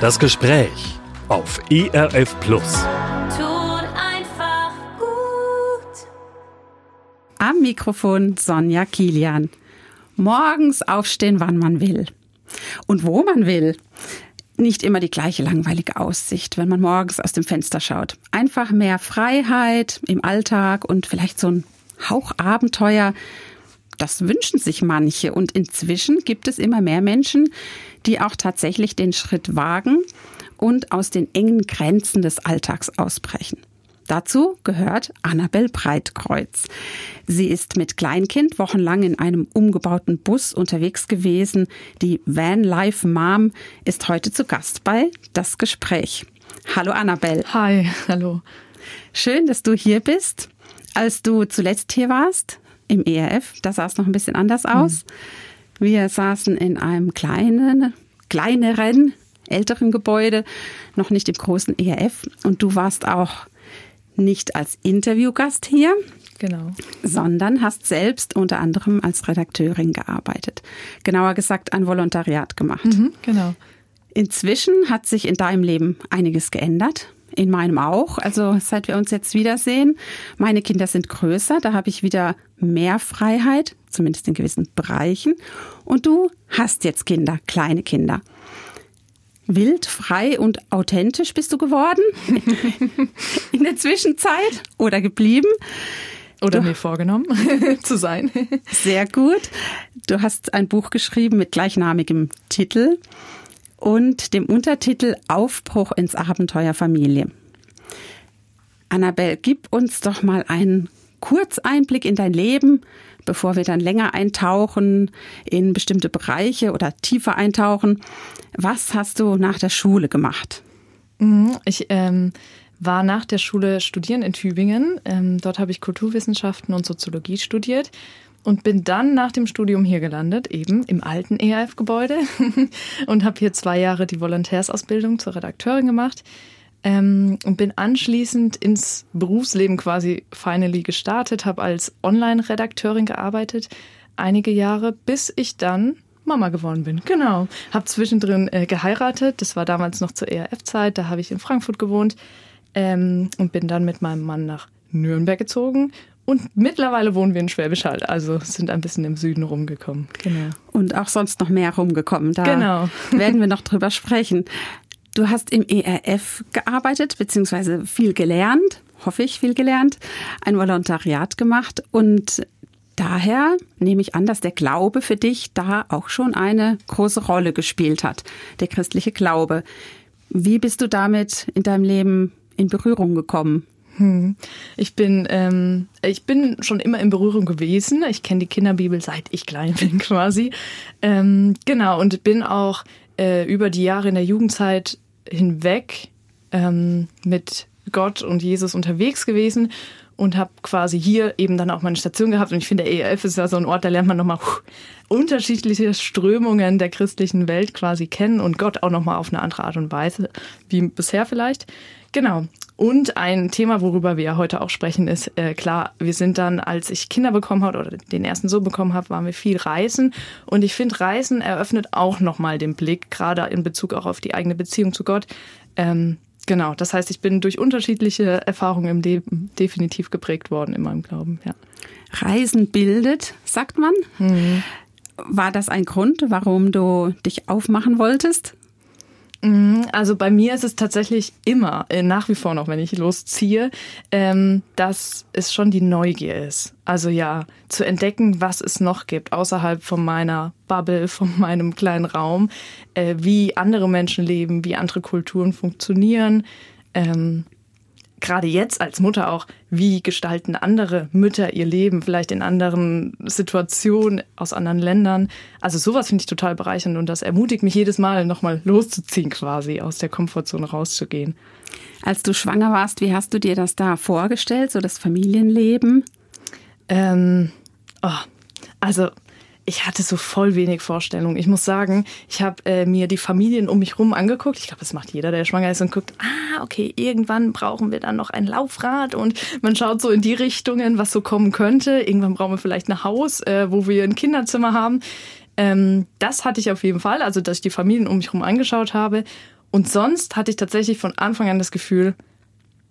Das Gespräch auf ERF Plus. Tut einfach gut. Am Mikrofon Sonja Kilian. Morgens aufstehen, wann man will. Und wo man will. Nicht immer die gleiche langweilige Aussicht, wenn man morgens aus dem Fenster schaut. Einfach mehr Freiheit im Alltag und vielleicht so ein Hauch Abenteuer. Das wünschen sich manche und inzwischen gibt es immer mehr Menschen, die auch tatsächlich den Schritt wagen und aus den engen Grenzen des Alltags ausbrechen. Dazu gehört Annabel Breitkreuz. Sie ist mit Kleinkind wochenlang in einem umgebauten Bus unterwegs gewesen. Die Van Life Mom ist heute zu Gast bei Das Gespräch. Hallo Annabel. Hi, hallo. Schön, dass du hier bist. Als du zuletzt hier warst, im ERF, da sah es noch ein bisschen anders aus. Wir saßen in einem kleinen, kleineren, älteren Gebäude, noch nicht im großen ERF. Und du warst auch nicht als Interviewgast hier, Genau. sondern hast selbst unter anderem als Redakteurin gearbeitet. Genauer gesagt ein Volontariat gemacht. Mhm, genau. Inzwischen hat sich in deinem Leben einiges geändert. In meinem auch. Also seit wir uns jetzt wiedersehen. Meine Kinder sind größer. Da habe ich wieder mehr Freiheit, zumindest in gewissen Bereichen. Und du hast jetzt Kinder, kleine Kinder. Wild, frei und authentisch bist du geworden in der Zwischenzeit oder geblieben. Oder mir vorgenommen zu sein. Sehr gut. Du hast ein Buch geschrieben mit gleichnamigem Titel und dem Untertitel Aufbruch ins Abenteuer Familie. Annabel, gib uns doch mal einen Kurzeinblick in dein Leben, bevor wir dann länger eintauchen in bestimmte Bereiche oder tiefer eintauchen. Was hast du nach der Schule gemacht? Mhm, Ich ähm, war nach der Schule studieren in Tübingen. Ähm, dort habe ich Kulturwissenschaften und Soziologie studiert und bin dann nach dem Studium hier gelandet, eben im alten ERF-Gebäude und habe hier zwei Jahre die Volontärsausbildung zur Redakteurin gemacht. Ähm, und bin anschließend ins Berufsleben quasi finally gestartet, habe als Online-Redakteurin gearbeitet, einige Jahre, bis ich dann Mama geworden bin. Genau. Habe zwischendrin äh, geheiratet, das war damals noch zur ERF-Zeit, da habe ich in Frankfurt gewohnt ähm, und bin dann mit meinem Mann nach Nürnberg gezogen. Und mittlerweile wohnen wir in Schwäbisch Hall, also sind ein bisschen im Süden rumgekommen. Genau. Und auch sonst noch mehr rumgekommen. Da Genau. werden wir noch drüber sprechen. Du hast im ERF gearbeitet, beziehungsweise viel gelernt, hoffe ich, viel gelernt, ein Volontariat gemacht und daher nehme ich an, dass der Glaube für dich da auch schon eine große Rolle gespielt hat, der christliche Glaube. Wie bist du damit in deinem Leben in Berührung gekommen? Ich bin, ähm, ich bin schon immer in Berührung gewesen. Ich kenne die Kinderbibel seit ich klein bin quasi. Ähm, genau, und bin auch äh, über die Jahre in der Jugendzeit hinweg ähm, mit Gott und Jesus unterwegs gewesen und habe quasi hier eben dann auch meine Station gehabt. Und ich finde, der ERF ist ja so ein Ort, da lernt man nochmal unterschiedliche Strömungen der christlichen Welt quasi kennen und Gott auch nochmal auf eine andere Art und Weise, wie bisher vielleicht. Genau. Und ein Thema, worüber wir ja heute auch sprechen, ist äh, klar, wir sind dann, als ich Kinder bekommen habe oder den ersten Sohn bekommen habe, waren wir viel reisen. Und ich finde, Reisen eröffnet auch nochmal den Blick, gerade in Bezug auch auf die eigene Beziehung zu Gott. Ähm, genau, das heißt, ich bin durch unterschiedliche Erfahrungen im Leben definitiv geprägt worden in meinem Glauben. Ja. Reisen bildet, sagt man. War das ein Grund, warum du dich aufmachen wolltest? Also bei mir ist es tatsächlich immer, äh, nach wie vor noch, wenn ich losziehe, ähm, dass es schon die Neugier ist. Also ja, zu entdecken, was es noch gibt, außerhalb von meiner Bubble, von meinem kleinen Raum, äh, wie andere Menschen leben, wie andere Kulturen funktionieren. Gerade jetzt als Mutter auch, wie gestalten andere Mütter ihr Leben, vielleicht in anderen Situationen aus anderen Ländern. Also sowas finde ich total bereichernd und das ermutigt mich jedes Mal nochmal loszuziehen quasi, aus der Komfortzone rauszugehen. Als du schwanger warst, wie hast du dir das da vorgestellt, so das Familienleben? Ähm, oh, also ich hatte so voll wenig Vorstellung. Ich muss sagen, ich habe äh, mir die Familien um mich rum angeguckt. Ich glaube, das macht jeder, der schwanger ist und guckt, ah, okay, irgendwann brauchen wir dann noch ein Laufrad und man schaut so in die Richtungen, was so kommen könnte. Irgendwann brauchen wir vielleicht ein Haus, äh, wo wir ein Kinderzimmer haben. Ähm, das hatte ich auf jeden Fall, also dass ich die Familien um mich herum angeschaut habe. Und sonst hatte ich tatsächlich von Anfang an das Gefühl,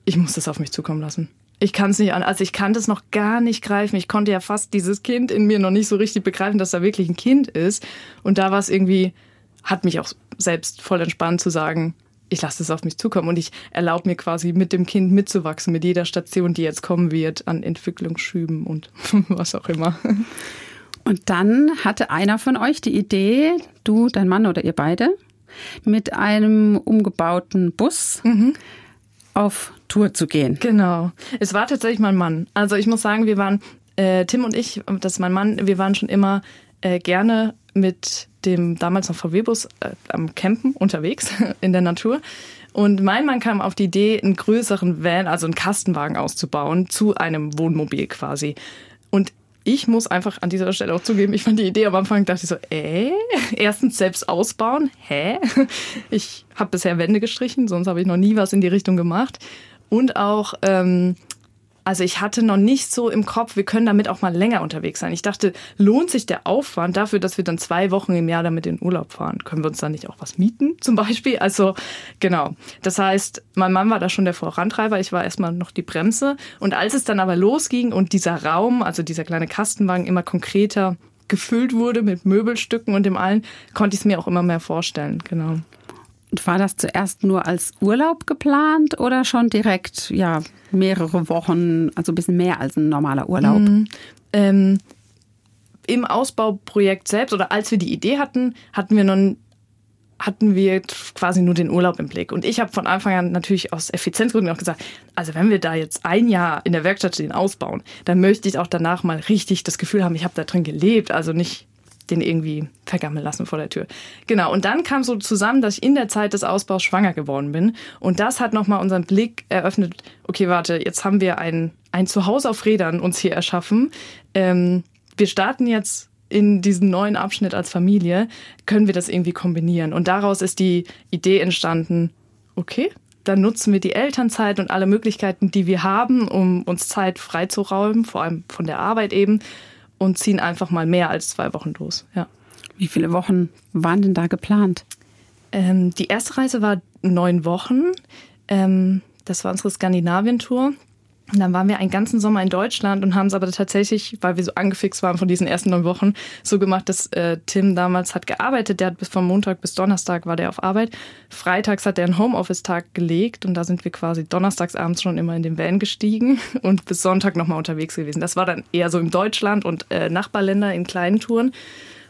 ich muss das auf mich zukommen lassen. Ich kann es nicht an, also ich kann das noch gar nicht greifen. Ich konnte ja fast dieses Kind in mir noch nicht so richtig begreifen, dass da wirklich ein Kind ist. Und da war es irgendwie, hat mich auch selbst voll entspannt zu sagen, ich lasse es auf mich zukommen und ich erlaube mir quasi mit dem Kind mitzuwachsen, mit jeder Station, die jetzt kommen wird, an Entwicklungsschüben und was auch immer. Und dann hatte einer von euch die Idee, du, dein Mann oder ihr beide, mit einem umgebauten Bus auf Tour zu gehen. Genau. Es war tatsächlich mein Mann. Also ich muss sagen, wir waren, äh, Tim und ich, das ist mein Mann, wir waren schon immer äh, gerne mit dem damals noch VW-Bus äh, am Campen unterwegs in der Natur. Und mein Mann kam auf die Idee, einen größeren Van, also einen Kastenwagen auszubauen, zu einem Wohnmobil quasi. Und ich muss einfach an dieser Stelle auch zugeben, ich fand die Idee am Anfang, dachte ich so, äh, erstens selbst ausbauen, hä? Ich habe bisher Wände gestrichen, sonst habe ich noch nie was in die Richtung gemacht. Und auch, ähm, also ich hatte noch nicht so im Kopf, wir können damit auch mal länger unterwegs sein. Ich dachte, lohnt sich der Aufwand dafür, dass wir dann zwei Wochen im Jahr damit in Urlaub fahren? Können wir uns dann nicht auch was mieten zum Beispiel? Also genau. Das heißt, mein Mann war da schon der Vorantreiber, ich war erstmal noch die Bremse. Und als es dann aber losging und dieser Raum, also dieser kleine Kastenwagen immer konkreter gefüllt wurde mit Möbelstücken und dem allen, konnte ich es mir auch immer mehr vorstellen. Genau. War das zuerst nur als Urlaub geplant oder schon direkt, ja, mehrere Wochen, also ein bisschen mehr als ein normaler Urlaub? Ähm, Im Ausbauprojekt selbst oder als wir die Idee hatten, hatten wir noch hatten wir quasi nur den Urlaub im Blick. Und ich habe von Anfang an natürlich aus Effizienzgründen auch gesagt, also wenn wir da jetzt ein Jahr in der Werkstatt den ausbauen, dann möchte ich auch danach mal richtig das Gefühl haben, ich habe da drin gelebt, also nicht den irgendwie vergammeln lassen vor der Tür. Genau, und dann kam so zusammen, dass ich in der Zeit des Ausbaus schwanger geworden bin. Und das hat nochmal unseren Blick eröffnet, okay, warte, jetzt haben wir ein, ein Zuhause auf Rädern uns hier erschaffen. Ähm, wir starten jetzt in diesen neuen Abschnitt als Familie, können wir das irgendwie kombinieren. Und daraus ist die Idee entstanden, okay, dann nutzen wir die Elternzeit und alle Möglichkeiten, die wir haben, um uns Zeit freizuräumen, vor allem von der Arbeit eben, und ziehen einfach mal mehr als zwei Wochen los. Ja. Wie viele Wochen waren denn da geplant? Ähm, die erste Reise war neun Wochen. Ähm, das war unsere Skandinavien-Tour. Und dann waren wir einen ganzen Sommer in Deutschland und haben es aber tatsächlich, weil wir so angefixt waren von diesen ersten neun Wochen, so gemacht, dass äh, Tim damals hat gearbeitet. Der hat bis vom Montag bis Donnerstag war der auf Arbeit. Freitags hat er einen Homeoffice-Tag gelegt und da sind wir quasi donnerstags abends schon immer in den Van gestiegen und bis Sonntag nochmal unterwegs gewesen. Das war dann eher so im Deutschland und äh, Nachbarländer in kleinen Touren.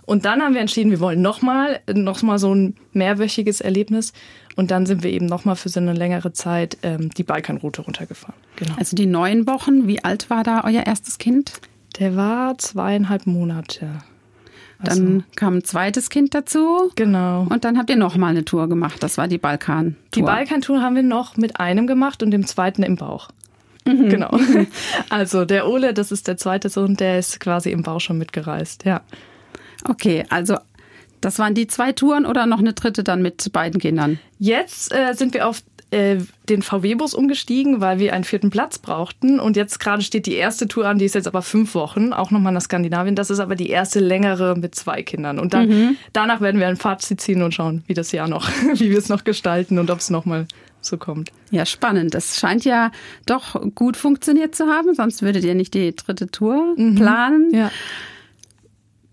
Und dann haben wir entschieden, wir wollen nochmal, noch mal so ein mehrwöchiges Erlebnis. Und dann sind wir eben nochmal für so eine längere Zeit ähm, die Balkanroute runtergefahren. Genau. Also die neun Wochen, wie alt war da euer erstes Kind? Der war zweieinhalb Monate. Also, Dann kam ein zweites Kind dazu. genau. Und dann habt ihr noch mal eine Tour gemacht. Das war die Balkan-Tour. Die Balkantour haben wir noch mit einem gemacht und dem zweiten im Bauch. Genau. Also der Ole, das ist der zweite Sohn, der ist quasi im Bauch schon mitgereist. Ja. Okay, also das waren die zwei Touren oder noch eine dritte dann mit beiden Kindern? Jetzt äh, sind wir auf äh, den VW-Bus umgestiegen, weil wir einen vierten Platz brauchten. Und jetzt gerade steht die erste Tour an, die ist jetzt aber fünf Wochen, auch nochmal nach Skandinavien. Das ist aber die erste längere mit zwei Kindern. Und dann danach werden wir ein Fazit ziehen und schauen, wie das Jahr noch, wie wir es noch gestalten und ob es nochmal so kommt. Ja, spannend. Das scheint ja doch gut funktioniert zu haben, sonst würdet ihr nicht die dritte Tour planen. Ja.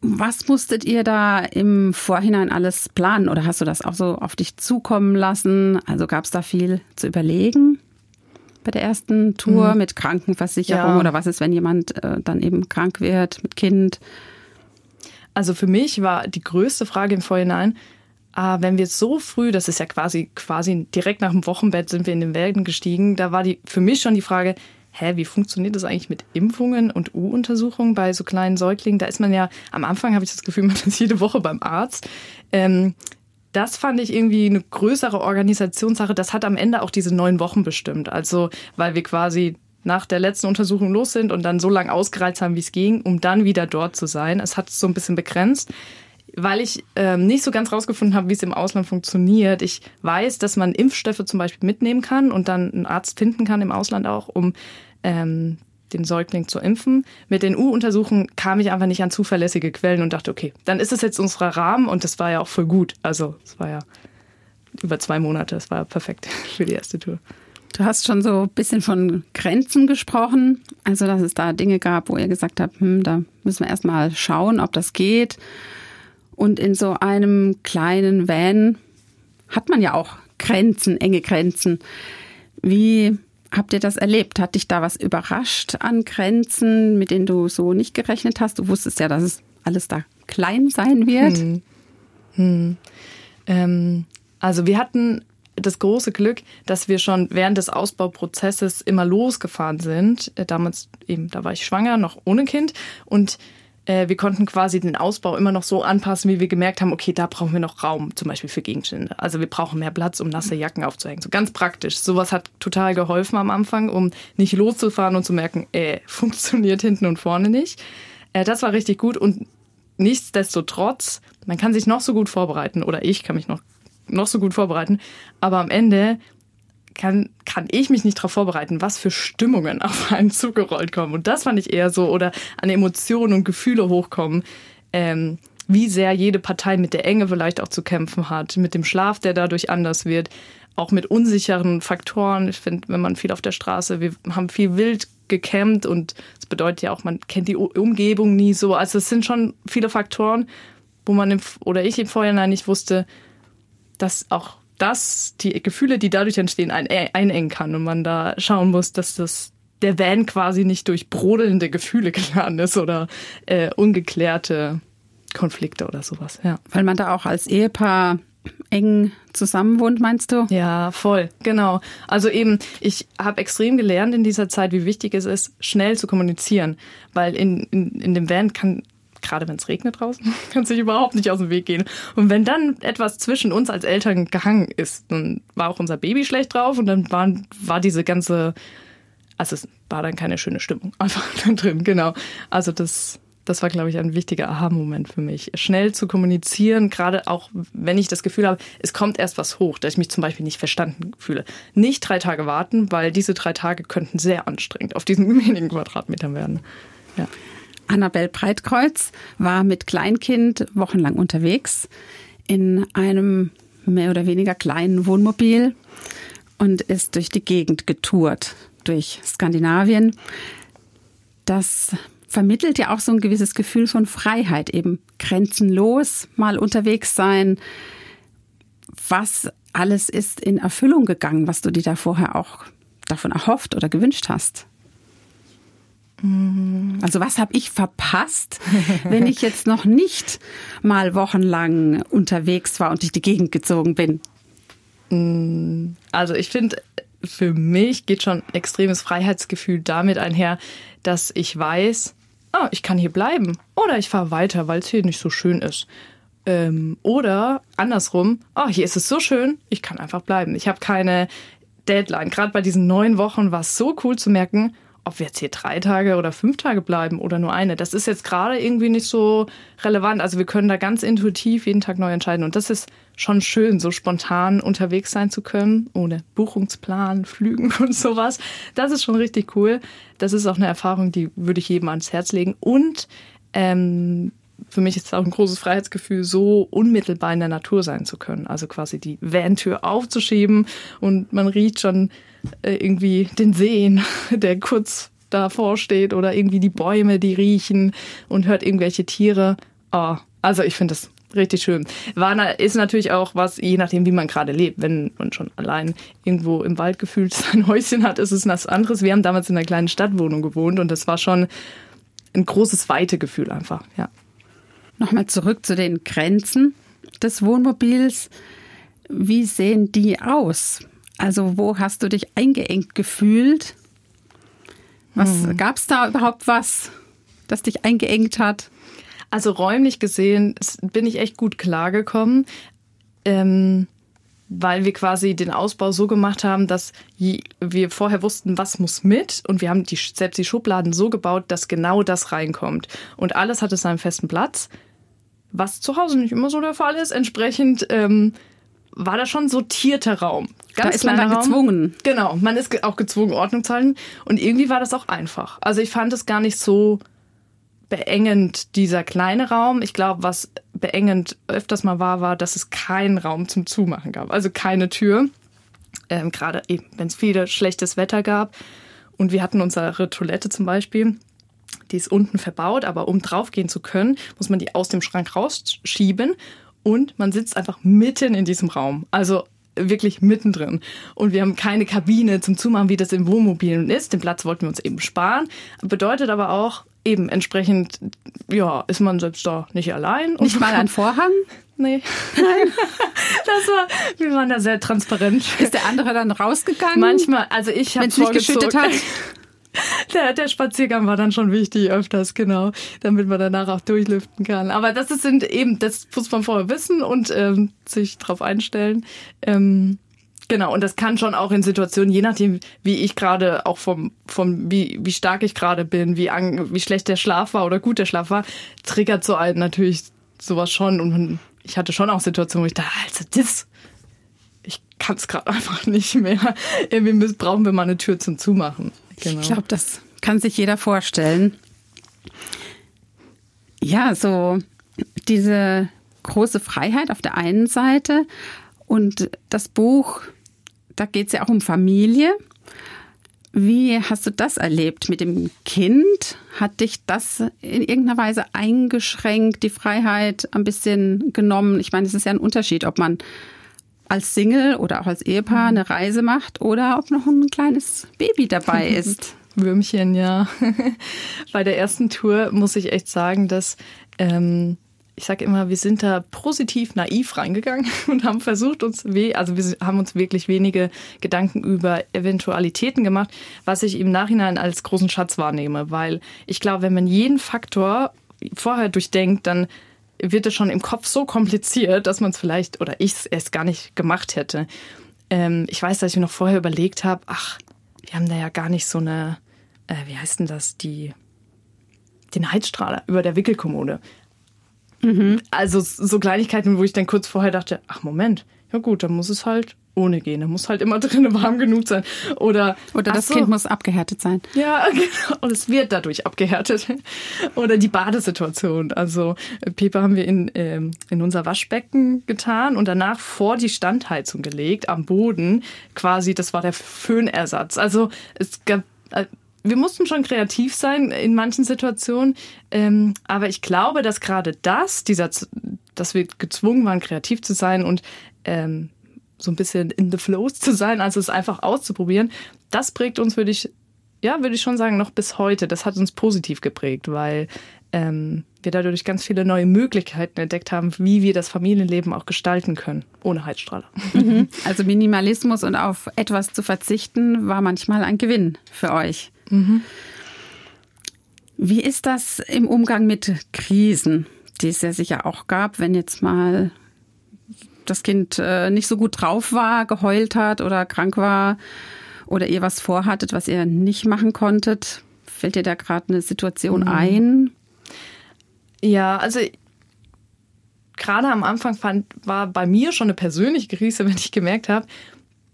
Was musstet ihr da im Vorhinein alles planen oder hast du das auch so auf dich zukommen lassen? Also gab es da viel zu überlegen bei der ersten Tour mit Krankenversicherung Ja. oder was ist, wenn jemand äh, dann eben krank wird mit Kind? Also für mich war die größte Frage im Vorhinein, ah, wenn wir so früh, das ist ja quasi, quasi direkt nach dem Wochenbett sind wir in den Wägen gestiegen, da war die, für mich schon die Frage, hä, wie funktioniert das eigentlich mit Impfungen und U-Untersuchungen bei so kleinen Säuglingen? Da ist man ja, am Anfang habe ich das Gefühl, man ist jede Woche beim Arzt. Ähm, das fand ich irgendwie eine größere Organisationssache. Das hat am Ende auch diese neun Wochen bestimmt. Also, weil wir quasi nach der letzten Untersuchung los sind und dann so lange ausgereizt haben, wie es ging, um dann wieder dort zu sein. Es hat es so ein bisschen begrenzt, weil ich ähm, nicht so ganz rausgefunden habe, wie es im Ausland funktioniert. Ich weiß, dass man Impfstoffe zum Beispiel mitnehmen kann und dann einen Arzt finden kann im Ausland auch, um ähm, den Säugling zu impfen. Mit den U-Untersuchungen kam ich einfach nicht an zuverlässige Quellen und dachte, okay, dann ist es jetzt unser Rahmen und das war ja auch voll gut. Also es war ja über zwei Monate. Das war perfekt für die erste Tour. Du hast schon so ein bisschen von Grenzen gesprochen. Also, dass es da Dinge gab, wo ihr gesagt habt, hm, da müssen wir erstmal schauen, ob das geht. Und in so einem kleinen Van hat man ja auch Grenzen, enge Grenzen. Wie habt ihr das erlebt? Hat dich da was überrascht an Grenzen, mit denen du so nicht gerechnet hast? Du wusstest ja, dass es alles da klein sein wird. Hm. Hm. Ähm, also wir hatten das große Glück, dass wir schon während des Ausbauprozesses immer losgefahren sind. Äh, damals eben, da war ich schwanger, noch ohne Kind und äh, wir konnten quasi den Ausbau immer noch so anpassen, wie wir gemerkt haben, okay, da brauchen wir noch Raum, zum Beispiel für Gegenstände. Also wir brauchen mehr Platz, um nasse Jacken aufzuhängen. So ganz praktisch. Sowas hat total geholfen am Anfang, um nicht loszufahren und zu merken, äh, funktioniert hinten und vorne nicht. Äh, das war richtig gut und nichtsdestotrotz, man kann sich noch so gut vorbereiten oder ich kann mich noch, noch so gut vorbereiten, aber am Ende kann, kann ich mich nicht darauf vorbereiten, was für Stimmungen auf einen zugerollt kommen. Und das fand ich eher so, oder an Emotionen und Gefühle hochkommen, ähm, wie sehr jede Partei mit der Enge vielleicht auch zu kämpfen hat, mit dem Schlaf, der dadurch anders wird, auch mit unsicheren Faktoren. Ich finde, wenn man viel auf der Straße, wir haben viel wild gecampt und das bedeutet ja auch, man kennt die Umgebung nie so. Also es sind schon viele Faktoren, wo man im, oder ich im Vorhinein nicht wusste, dass auch das, die Gefühle, die dadurch entstehen, ein, einengen kann und man da schauen muss, dass das der Van quasi nicht durch brodelnde Gefühle geladen ist oder äh, ungeklärte Konflikte oder sowas. Ja. Weil man da auch als Ehepaar eng zusammenwohnt, meinst du? Ja, voll, genau. Also eben, ich habe extrem gelernt in dieser Zeit, wie wichtig es ist, schnell zu kommunizieren, weil in, in, in dem Van kann gerade wenn es regnet draußen, kann sich überhaupt nicht aus dem Weg gehen. Und wenn dann etwas zwischen uns als Eltern gehangen ist, dann war auch unser Baby schlecht drauf und dann war, war diese ganze, also es war dann keine schöne Stimmung einfach drin, genau. Also das, das war, glaube ich, ein wichtiger Aha-Moment für mich. Schnell zu kommunizieren, gerade auch wenn ich das Gefühl habe, es kommt erst was hoch, dass ich mich zum Beispiel nicht verstanden fühle. Nicht drei Tage warten, weil diese drei Tage könnten sehr anstrengend auf diesen wenigen Quadratmetern werden. Ja. Annabel Breitkreuz war mit Kleinkind wochenlang unterwegs in einem mehr oder weniger kleinen Wohnmobil und ist durch die Gegend getourt, durch Skandinavien. Das vermittelt ja auch so ein gewisses Gefühl von Freiheit, eben grenzenlos mal unterwegs sein. Was alles ist in Erfüllung gegangen, was du dir da vorher auch davon erhofft oder gewünscht hast? Also was habe ich verpasst, wenn ich jetzt noch nicht mal wochenlang unterwegs war und durch die Gegend gezogen bin? Also ich finde, für mich geht schon extremes Freiheitsgefühl damit einher, dass ich weiß, oh, ich kann hier bleiben oder ich fahre weiter, weil es hier nicht so schön ist. Ähm, oder andersrum, oh, hier ist es so schön, ich kann einfach bleiben. Ich habe keine Deadline. Gerade bei diesen neun Wochen war es so cool zu merken, ob wir jetzt hier drei Tage oder fünf Tage bleiben oder nur eine, das ist jetzt gerade irgendwie nicht so relevant. Also wir können da ganz intuitiv jeden Tag neu entscheiden. Und das ist schon schön, so spontan unterwegs sein zu können, ohne Buchungsplan, Flügen und sowas. Das ist schon richtig cool. Das ist auch eine Erfahrung, die würde ich jedem ans Herz legen. Und ähm, für mich ist es auch ein großes Freiheitsgefühl, so unmittelbar in der Natur sein zu können. Also quasi die Van-Tür aufzuschieben und man riecht schon äh, irgendwie den Seen, der kurz davor steht oder irgendwie die Bäume, die riechen und hört irgendwelche Tiere. Oh, also ich finde das richtig schön. Warna ist natürlich auch was, je nachdem, wie man gerade lebt. Wenn man schon allein irgendwo im Wald gefühlt sein Häuschen hat, ist es was anderes. Wir haben damals in einer kleinen Stadtwohnung gewohnt und das war schon ein großes Weitegefühl einfach, ja. Nochmal zurück zu den Grenzen des Wohnmobils. Wie sehen die aus? Also wo hast du dich eingeengt gefühlt? Was hm. gab es da überhaupt was, das dich eingeengt hat? Also räumlich gesehen bin ich echt gut klargekommen, ähm, weil wir quasi den Ausbau so gemacht haben, dass wir vorher wussten, was muss mit und wir haben die, selbst die Schubladen so gebaut, dass genau das reinkommt. Und alles hatte seinen festen Platz, was zu Hause nicht immer so der Fall ist. Entsprechend ähm, war da schon sortierter Raum. Ganz da ist man dann Raum. gezwungen. Genau, man ist auch gezwungen, Ordnung zu halten. Und irgendwie war das auch einfach. Also ich fand es gar nicht so beengend, dieser kleine Raum. Ich glaube, was beengend öfters mal war, war, dass es keinen Raum zum Zumachen gab. Also keine Tür. Ähm, Gerade eben, wenn es viele schlechtes Wetter gab. Und wir hatten unsere Toilette zum Beispiel. Die ist unten verbaut, aber um draufgehen zu können, muss man die aus dem Schrank rausschieben und man sitzt einfach mitten in diesem Raum. Also wirklich mittendrin. Und wir haben keine Kabine zum Zumachen, wie das im Wohnmobilen ist. Den Platz wollten wir uns eben sparen. Bedeutet aber auch, eben entsprechend, ja, ist man selbst da nicht allein. Nicht mal ein Vorhang? Nee. das war, wir waren da sehr transparent. Ist der andere dann rausgegangen? Manchmal, also ich habe nicht geschüttet hat? Der, der Spaziergang war dann schon wichtig öfters, genau, damit man danach auch durchlüften kann. Aber das sind eben, das muss man vorher wissen und ähm, sich drauf einstellen. Ähm, genau, und das kann schon auch in Situationen, je nachdem, wie ich gerade auch vom, vom wie, wie stark ich gerade bin, wie, an, wie schlecht der Schlaf war oder gut der Schlaf war, triggert so einen natürlich sowas schon. Und ich hatte schon auch Situationen, wo ich dachte, also das, ich kann es gerade einfach nicht mehr. Irgendwie brauchen wir mal eine Tür zum Zumachen. Genau. Ich glaube, das kann sich jeder vorstellen. Ja, so diese große Freiheit auf der einen Seite und das Buch, da geht es ja auch um Familie. Wie hast du das erlebt mit dem Kind? Hat dich das in irgendeiner Weise eingeschränkt, die Freiheit ein bisschen genommen? Ich meine, es ist ja ein Unterschied, ob man als Single oder auch als Ehepaar eine Reise macht oder ob noch ein kleines Baby dabei ist. Würmchen, ja. Bei der ersten Tour muss ich echt sagen, dass ähm, ich sage immer, wir sind da positiv naiv reingegangen und haben versucht uns weh, also wir haben uns wirklich wenige Gedanken über Eventualitäten gemacht, was ich im Nachhinein als großen Schatz wahrnehme, weil ich glaube, wenn man jeden Faktor vorher durchdenkt, dann wird es schon im Kopf so kompliziert, dass man es vielleicht oder ich es erst gar nicht gemacht hätte. Ähm, ich weiß, dass ich mir noch vorher überlegt habe, ach, wir haben da ja gar nicht so eine, äh, wie heißt denn das, die, den Heizstrahler über der Wickelkommode. Mhm. Also so Kleinigkeiten, wo ich dann kurz vorher dachte, ach Moment, ja gut, dann muss es halt ohne gehen. Da muss halt immer drinnen warm genug sein. Oder, Oder das so. Kind muss abgehärtet sein. Ja, genau. Und es wird dadurch abgehärtet. Oder die Badesituation. Also Pepe haben wir in, ähm, in unser Waschbecken getan und danach vor die Standheizung gelegt, am Boden. Quasi, das war der Föhnersatz. Also es gab äh, wir mussten schon kreativ sein in manchen Situationen, ähm, aber ich glaube, dass gerade das, dieser, dass wir gezwungen waren, kreativ zu sein und ähm, so ein bisschen in the flows zu sein, also es einfach auszuprobieren, das prägt uns, würde ich, ja, würde ich schon sagen, noch bis heute. Das hat uns positiv geprägt, weil ähm, wir dadurch ganz viele neue Möglichkeiten entdeckt haben, wie wir das Familienleben auch gestalten können, ohne Heizstrahler. Mhm. Also Minimalismus und auf etwas zu verzichten war manchmal ein Gewinn für euch. Mhm. Wie ist das im Umgang mit Krisen, die es ja sicher auch gab, wenn jetzt mal das Kind äh, nicht so gut drauf war, geheult hat oder krank war oder ihr was vorhattet, was ihr nicht machen konntet? Fällt dir da gerade eine Situation mhm. ein? Ja, also gerade am Anfang fand, war bei mir schon eine persönliche Krise, wenn ich gemerkt habe,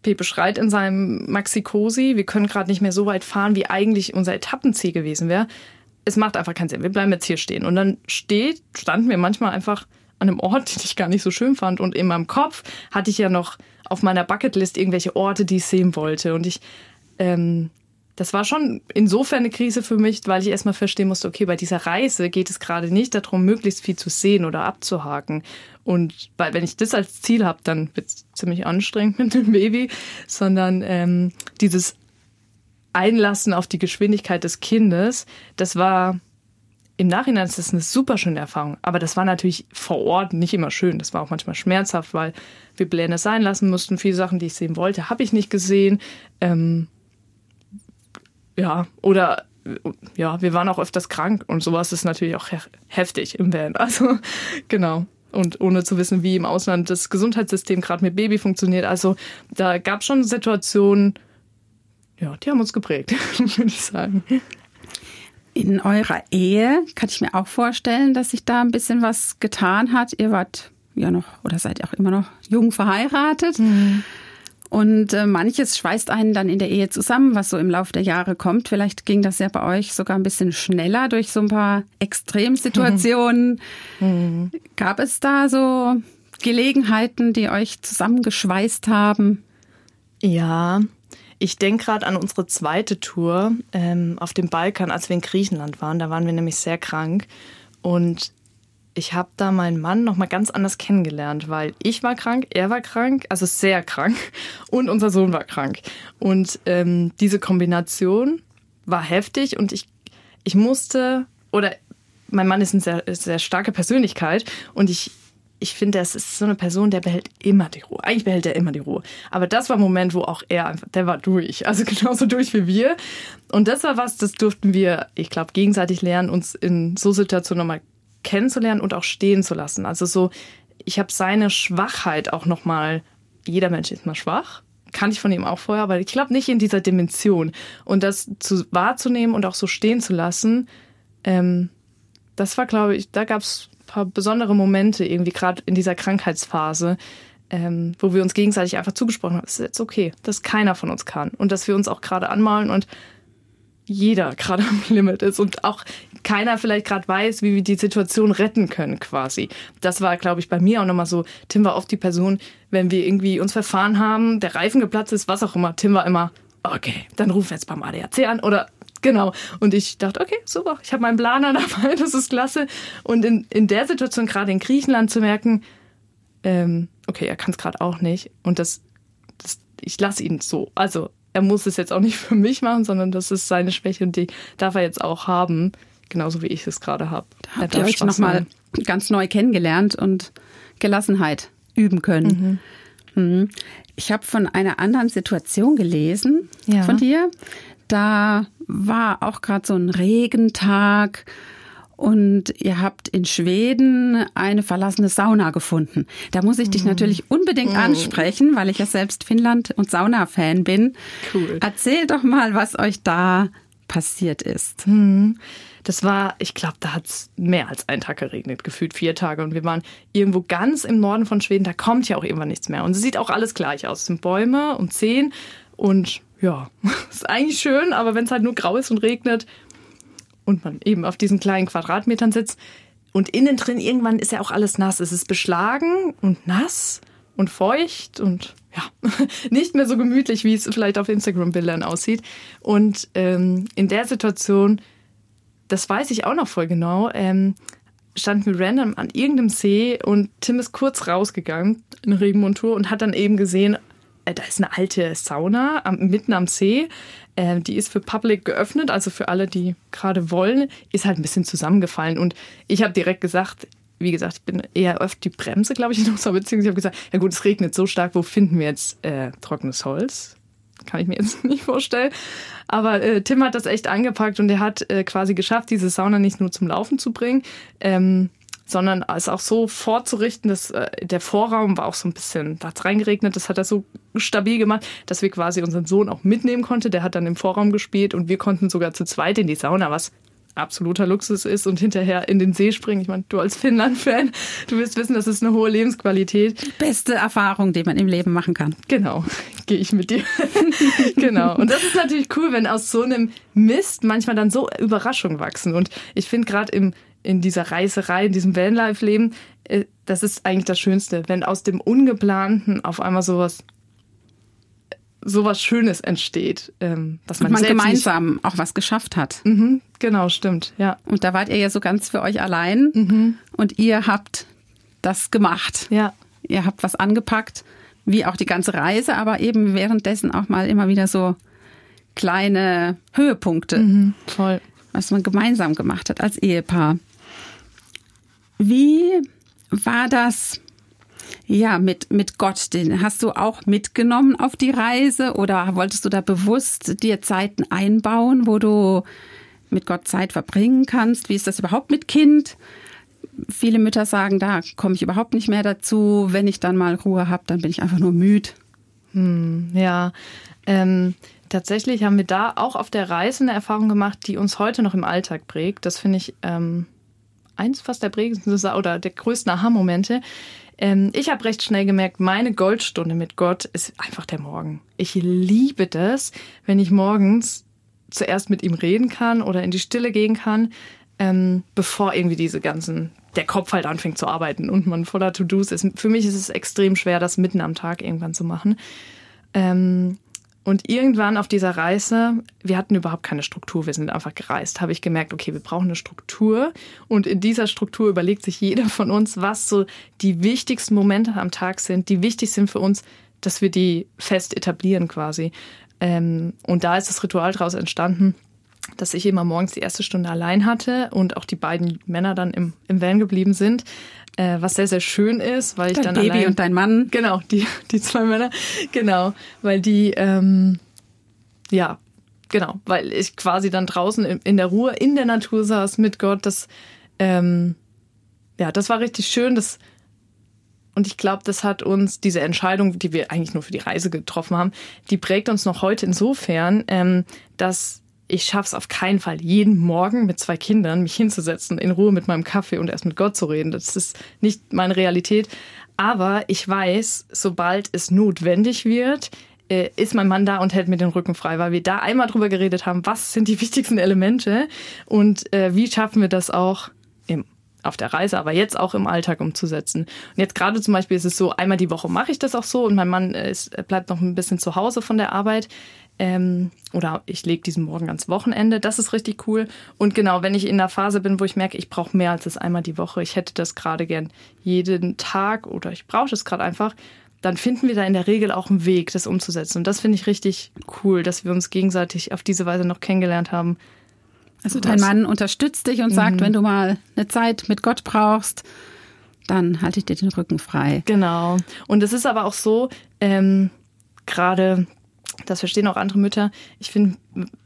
Pepe schreit in seinem Maxi Cosi, wir können gerade nicht mehr so weit fahren, wie eigentlich unser Etappenziel gewesen wäre. Es macht einfach keinen Sinn. Wir bleiben jetzt hier stehen. Und dann steht, standen wir manchmal einfach an einem Ort, den ich gar nicht so schön fand. Und in meinem Kopf hatte ich ja noch auf meiner Bucketlist irgendwelche Orte, die ich sehen wollte. Und ich, ähm, das war schon insofern eine Krise für mich, weil ich erstmal verstehen musste, okay, bei dieser Reise geht es gerade nicht darum, möglichst viel zu sehen oder abzuhaken. Und weil, wenn ich das als Ziel habe, dann wird es ziemlich anstrengend mit dem Baby, sondern ähm, dieses Einlassen auf die Geschwindigkeit des Kindes, das war im Nachhinein ist das eine super schöne Erfahrung. Aber das war natürlich vor Ort nicht immer schön. Das war auch manchmal schmerzhaft, weil wir Pläne sein lassen mussten. Viele Sachen, die ich sehen wollte, habe ich nicht gesehen. Ähm, ja, oder ja, wir waren auch öfters krank und sowas ist natürlich auch heftig im Van. Also genau. Und ohne zu wissen, wie im Ausland das Gesundheitssystem gerade mit Baby funktioniert. Also da gab es schon Situationen, ja, die haben uns geprägt, würde ich sagen. In eurer Ehe kann ich mir auch vorstellen, dass sich da ein bisschen was getan hat. Ihr wart ja noch oder seid auch immer noch jung verheiratet. Mhm. Und äh, manches schweißt einen dann in der Ehe zusammen, was so im Laufe der Jahre kommt. Vielleicht ging das ja bei euch sogar ein bisschen schneller durch so ein paar Extremsituationen. Mhm. Gab es da so Gelegenheiten, die euch zusammengeschweißt haben? Ja, ich denke gerade an unsere zweite Tour ähm, auf dem Balkan, als wir in Griechenland waren. Da waren wir nämlich sehr krank. Und ich habe da meinen Mann noch mal ganz anders kennengelernt, weil ich war krank, er war krank, also sehr krank und unser Sohn war krank. Und ähm, diese Kombination war heftig und ich, ich musste, oder mein Mann ist eine sehr, sehr starke Persönlichkeit und ich, ich finde, das ist so eine Person, der behält immer die Ruhe. Eigentlich behält er immer die Ruhe. Aber das war ein Moment, wo auch er einfach, der war durch. Also genauso durch wie wir. Und das war was, das durften wir, ich glaube, gegenseitig lernen, uns in so Situationen nochmal kennenzulernen und auch stehen zu lassen. Also so, ich habe seine Schwachheit auch nochmal, jeder Mensch ist mal schwach. Kannte ich von ihm auch vorher, aber ich glaube nicht in dieser Dimension. Und das zu wahrzunehmen und auch so stehen zu lassen, ähm, das war, glaube ich, da gab es paar besondere Momente, irgendwie gerade in dieser Krankheitsphase, ähm, wo wir uns gegenseitig einfach zugesprochen haben, es ist jetzt okay, dass keiner von uns kann. Und dass wir uns auch gerade anmalen und jeder gerade am Limit ist und auch keiner vielleicht gerade weiß, wie wir die Situation retten können quasi. Das war, glaube ich, bei mir auch nochmal so. Tim war oft die Person, wenn wir irgendwie uns verfahren haben, der Reifen geplatzt ist, was auch immer. Tim war immer, okay, dann rufen wir jetzt beim ADAC an oder genau. Und ich dachte, okay, super, ich habe meinen Planer dabei, das ist klasse. Und in, in der Situation, gerade in Griechenland zu merken, ähm, okay, er kann es gerade auch nicht und das, das ich lasse ihn so. Also er muss es jetzt auch nicht für mich machen, sondern das ist seine Schwäche und die darf er jetzt auch haben, genauso wie ich es gerade habe. Da habt ihr euch nochmal ganz neu kennengelernt und Gelassenheit üben können. Mhm. Ich habe von einer anderen Situation gelesen Ja. von dir. Da war auch gerade so ein Regentag und ihr habt in Schweden eine verlassene Sauna gefunden. Da muss ich dich natürlich unbedingt ansprechen, weil ich ja selbst Finnland- und Sauna-Fan bin. Cool. Erzähl doch mal, was euch da passiert ist. Das war, ich glaube, da hat es mehr als einen Tag geregnet, gefühlt vier Tage. Und wir waren irgendwo ganz im Norden von Schweden, da kommt ja auch irgendwann nichts mehr. Und es sieht auch alles gleich aus. Es sind Bäume und Seen. Und ja, ist eigentlich schön, aber wenn es halt nur grau ist und regnet und man eben auf diesen kleinen Quadratmetern sitzt und innen drin irgendwann ist ja auch alles nass. Es ist beschlagen und nass und feucht und ja, nicht mehr so gemütlich, wie es vielleicht auf Instagram-Bildern aussieht. Und ähm, in der Situation, das weiß ich auch noch voll genau, ähm, standen wir random an irgendeinem See und Tim ist kurz rausgegangen, eine Regenmontur, und hat dann eben gesehen, da ist eine alte Sauna am, mitten am See. Äh, die ist für Public geöffnet, also für alle, die gerade wollen, ist halt ein bisschen zusammengefallen. Und ich habe direkt gesagt, wie gesagt, ich bin eher oft die Bremse, glaube ich, in unserer Beziehung. Ich habe gesagt, ja gut, es regnet so stark, wo finden wir jetzt äh, trockenes Holz? Kann ich mir jetzt nicht vorstellen. Aber äh, Tim hat das echt angepackt und er hat äh, quasi geschafft, diese Sauna nicht nur zum Laufen zu bringen, ähm, sondern es auch so vorzurichten, dass äh, der Vorraum war auch so ein bisschen, da hat reingeregnet, das hat er so stabil gemacht, dass wir quasi unseren Sohn auch mitnehmen konnten. Der hat dann im Vorraum gespielt und wir konnten sogar zu zweit in die Sauna, was absoluter Luxus ist und hinterher in den See springen. Ich meine, du als Finnland-Fan, du wirst wissen, das ist eine hohe Lebensqualität. Beste Erfahrung, die man im Leben machen kann. Genau, gehe ich mit dir. genau. Und das ist natürlich cool, wenn aus so einem Mist manchmal dann so Überraschungen wachsen. Und ich finde gerade im in dieser Reiserei, in diesem Vanlife-Leben, äh, das ist eigentlich das Schönste, wenn aus dem Ungeplanten auf einmal sowas sowas Schönes entsteht, ähm, was man, man gemeinsam auch was geschafft hat. Mhm, genau, stimmt, ja, Und da wart ihr ja so ganz für euch allein und ihr habt das gemacht. ja, Ihr habt was angepackt, wie auch die ganze Reise, aber eben währenddessen auch mal immer wieder so kleine Höhepunkte, voll. was man gemeinsam gemacht hat als Ehepaar. Wie war das? Ja, mit, mit Gott, den hast du auch mitgenommen auf die Reise oder wolltest du da bewusst dir Zeiten einbauen, wo du mit Gott Zeit verbringen kannst? Wie ist das überhaupt mit Kind? Viele Mütter sagen, da komme ich überhaupt nicht mehr dazu. Wenn ich dann mal Ruhe habe, dann bin ich einfach nur müde. Ja, ähm, tatsächlich haben wir da auch auf der Reise eine Erfahrung gemacht, die uns heute noch im Alltag prägt. Das finde ich ähm, eins fast der prägendsten oder der größten Aha-Momente. Ähm, ich habe recht schnell gemerkt, meine Goldstunde mit Gott ist einfach der Morgen. Ich liebe das, wenn ich morgens zuerst mit ihm reden kann oder in die Stille gehen kann, ähm, bevor irgendwie diese ganzen, der Kopf halt anfängt zu arbeiten und man voller To-Dos ist. Für mich ist es extrem schwer, das mitten am Tag irgendwann zu machen. Ähm, und irgendwann auf dieser Reise, wir hatten überhaupt keine Struktur, wir sind einfach gereist, habe ich gemerkt, okay, wir brauchen eine Struktur. Und in dieser Struktur überlegt sich jeder von uns, was so die wichtigsten Momente am Tag sind, die wichtig sind für uns, dass wir die fest etablieren quasi. Ähm, und da ist das Ritual daraus entstanden, dass ich immer morgens die erste Stunde allein hatte und auch die beiden Männer dann im, im Van geblieben sind äh, was sehr, sehr schön ist, weil ich Dein dann Baby allein, und dein Mann. Genau, die, die zwei Männer, genau, weil die, ähm, ja, genau, weil ich quasi dann draußen in, in der Ruhe, in der Natur saß mit Gott, das, ähm, ja, das war richtig schön, das, und ich glaube, das hat uns, diese Entscheidung, die wir eigentlich nur für die Reise getroffen haben, die prägt uns noch heute insofern, ähm, dass ich schaff's auf keinen Fall, jeden Morgen mit zwei Kindern mich hinzusetzen, in Ruhe mit meinem Kaffee und erst mit Gott zu reden. Das ist nicht meine Realität. Aber ich weiß, sobald es notwendig wird, äh, ist mein Mann da und hält mir den Rücken frei, weil wir da einmal drüber geredet haben, was sind die wichtigsten Elemente und äh, wie schaffen wir das auch im auf der Reise, aber jetzt auch im Alltag umzusetzen. Und jetzt gerade zum Beispiel ist es so, einmal die Woche mache ich das auch so und mein Mann ist, bleibt noch ein bisschen zu Hause von der Arbeit. Ähm, oder ich lege diesen Morgen ans Wochenende. Das ist richtig cool. Und genau, wenn ich in der Phase bin, wo ich merke, ich brauche mehr als das einmal die Woche, ich hätte das gerade gern jeden Tag oder ich brauche das gerade einfach, dann finden wir da in der Regel auch einen Weg, das umzusetzen. Und das finde ich richtig cool, dass wir uns gegenseitig auf diese Weise noch kennengelernt haben. Also dein Mann unterstützt dich und sagt, wenn du mal eine Zeit mit Gott brauchst, dann halte ich dir den Rücken frei. Genau. Und es ist aber auch so, ähm, gerade das verstehen auch andere Mütter. Ich finde,